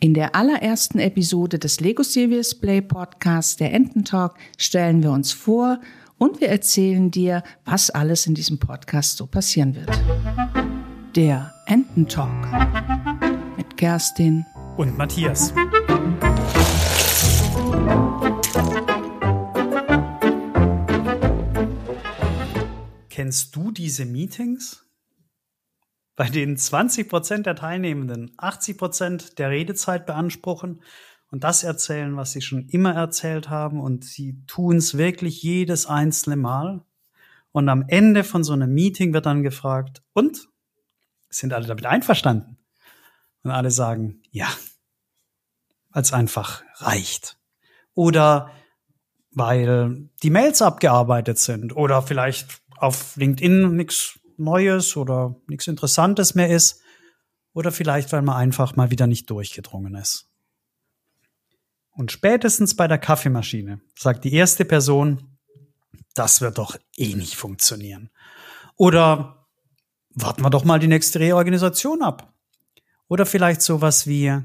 In der allerersten Episode des Lego Serious Play Podcasts, der Ententalk, stellen wir uns vor und wir erzählen dir, was alles in diesem Podcast so passieren wird. Der Ententalk mit Kerstin und Matthias. Kennst du diese Meetings? Bei denen 20 Prozent der Teilnehmenden 80 Prozent der Redezeit beanspruchen und das erzählen, was sie schon immer erzählt haben und sie tun es wirklich jedes einzelne Mal. Und am Ende von so einem Meeting wird dann gefragt, und? Sind alle damit einverstanden? Und alle sagen, ja, als einfach reicht. Oder weil die Mails abgearbeitet sind oder vielleicht auf LinkedIn nichts Neues oder nichts Interessantes mehr ist. Oder vielleicht, weil man einfach mal wieder nicht durchgedrungen ist. Und spätestens bei der Kaffeemaschine sagt die erste Person, das wird doch eh nicht funktionieren. Oder warten wir doch mal die nächste Reorganisation ab. Oder vielleicht sowas wie,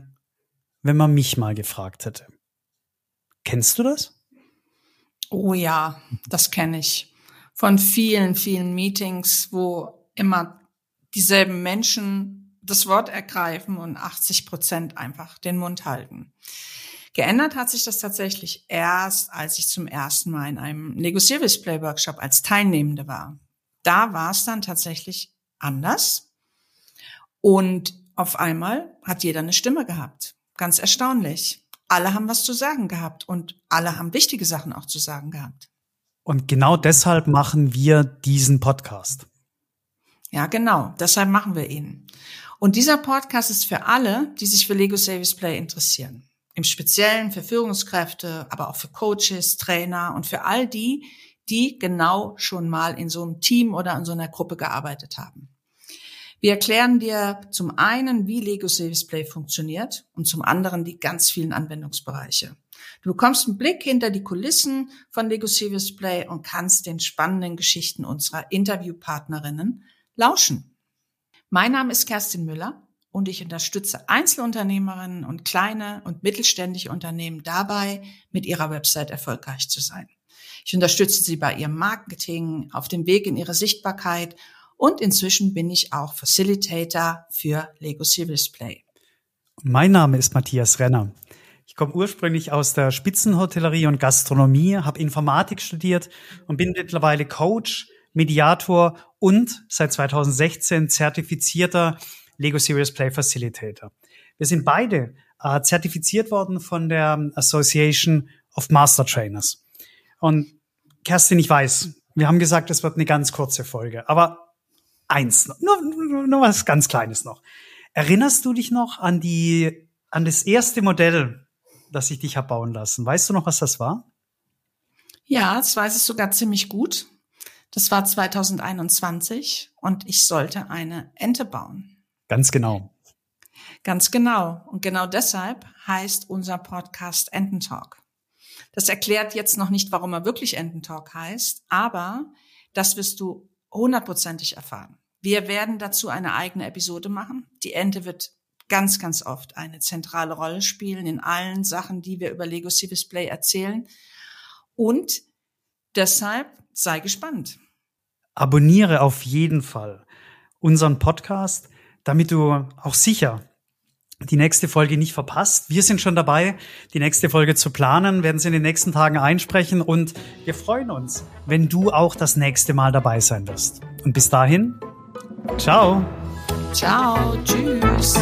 wenn man mich mal gefragt hätte. Kennst du das? Oh ja, das kenne ich von vielen, vielen Meetings, wo immer dieselben Menschen das Wort ergreifen und 80 Prozent einfach den Mund halten. Geändert hat sich das tatsächlich erst, als ich zum ersten Mal in einem Lego Service Play Workshop als Teilnehmende war. Da war es dann tatsächlich anders. Und auf einmal hat jeder eine Stimme gehabt. Ganz erstaunlich. Alle haben was zu sagen gehabt und alle haben wichtige Sachen auch zu sagen gehabt. Und genau deshalb machen wir diesen Podcast. Ja, genau. Deshalb machen wir ihn. Und dieser Podcast ist für alle, die sich für Lego Service Play interessieren. Im Speziellen für Führungskräfte, aber auch für Coaches, Trainer und für all die, die genau schon mal in so einem Team oder in so einer Gruppe gearbeitet haben. Wir erklären dir zum einen, wie Lego Service Play funktioniert und zum anderen die ganz vielen Anwendungsbereiche. Du bekommst einen Blick hinter die Kulissen von Lego Serious Play und kannst den spannenden Geschichten unserer Interviewpartnerinnen lauschen. Mein Name ist Kerstin Müller und ich unterstütze Einzelunternehmerinnen und kleine und mittelständische Unternehmen dabei, mit ihrer Website erfolgreich zu sein. Ich unterstütze sie bei ihrem Marketing, auf dem Weg in ihre Sichtbarkeit und inzwischen bin ich auch Facilitator für Lego Serious Play. Mein Name ist Matthias Renner. Ich komme ursprünglich aus der Spitzenhotellerie und Gastronomie, habe Informatik studiert und bin mittlerweile Coach, Mediator und seit 2016 zertifizierter Lego Serious Play Facilitator. Wir sind beide äh, zertifiziert worden von der Association of Master Trainers. Und Kerstin, ich weiß, wir haben gesagt, es wird eine ganz kurze Folge, aber eins, nur, nur, nur was ganz Kleines noch. Erinnerst du dich noch an die, an das erste Modell, dass ich dich habe bauen lassen. Weißt du noch, was das war? Ja, das weiß ich sogar ziemlich gut. Das war 2021 und ich sollte eine Ente bauen. Ganz genau. Ganz genau. Und genau deshalb heißt unser Podcast Ententalk. Das erklärt jetzt noch nicht, warum er wirklich Ententalk heißt, aber das wirst du hundertprozentig erfahren. Wir werden dazu eine eigene Episode machen. Die Ente wird ganz, ganz oft eine zentrale Rolle spielen in allen Sachen, die wir über Lego Sea Display erzählen. Und deshalb sei gespannt. Abonniere auf jeden Fall unseren Podcast, damit du auch sicher die nächste Folge nicht verpasst. Wir sind schon dabei, die nächste Folge zu planen, werden sie in den nächsten Tagen einsprechen und wir freuen uns, wenn du auch das nächste Mal dabei sein wirst. Und bis dahin, ciao. Ciao, tschüss.